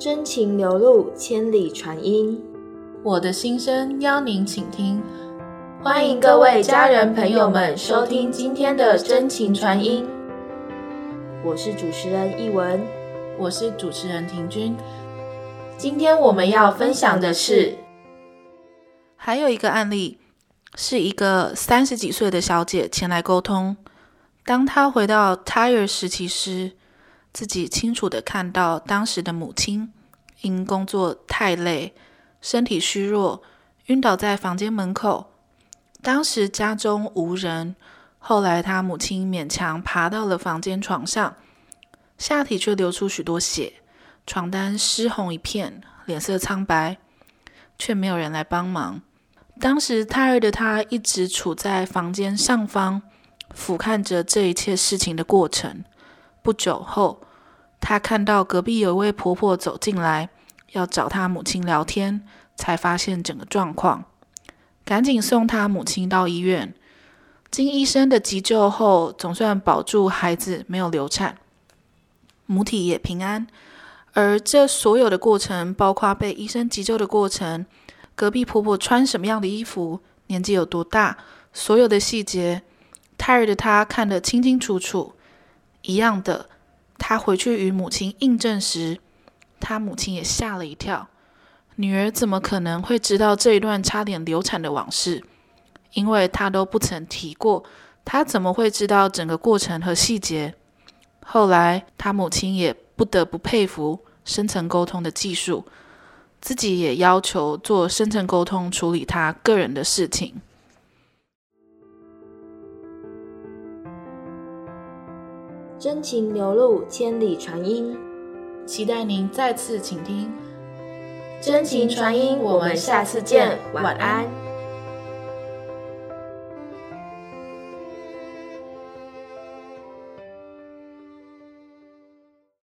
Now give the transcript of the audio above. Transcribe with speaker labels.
Speaker 1: 真情流露，千里传音。
Speaker 2: 我的心声邀您倾听，
Speaker 1: 欢迎各位家人朋友们收听今天的真情传音。我是主持人易文，
Speaker 2: 我是主持人婷君。
Speaker 1: 今天我们要分享的是，
Speaker 2: 还有一个案例，是一个三十几岁的小姐前来沟通。当她回到 Tire 时期时，自己清楚的看到当时的母亲因工作太累，身体虚弱，晕倒在房间门口。当时家中无人，后来他母亲勉强爬到了房间床上，下体却流出许多血，床单湿红一片，脸色苍白，却没有人来帮忙。当时胎儿的他一直处在房间上方，俯瞰着这一切事情的过程。不久后，他看到隔壁有位婆婆走进来，要找他母亲聊天，才发现整个状况，赶紧送他母亲到医院。经医生的急救后，总算保住孩子没有流产，母体也平安。而这所有的过程，包括被医生急救的过程，隔壁婆婆穿什么样的衣服，年纪有多大，所有的细节，胎儿的他看得清清楚楚。一样的，他回去与母亲印证时，他母亲也吓了一跳。女儿怎么可能会知道这一段差点流产的往事？因为他都不曾提过，他怎么会知道整个过程和细节？后来，他母亲也不得不佩服深层沟通的技术，自己也要求做深层沟通处理他个人的事情。
Speaker 1: 真情流露，千里传音。
Speaker 2: 期待您再次倾听。
Speaker 1: 真情传音，我们下次见，晚安。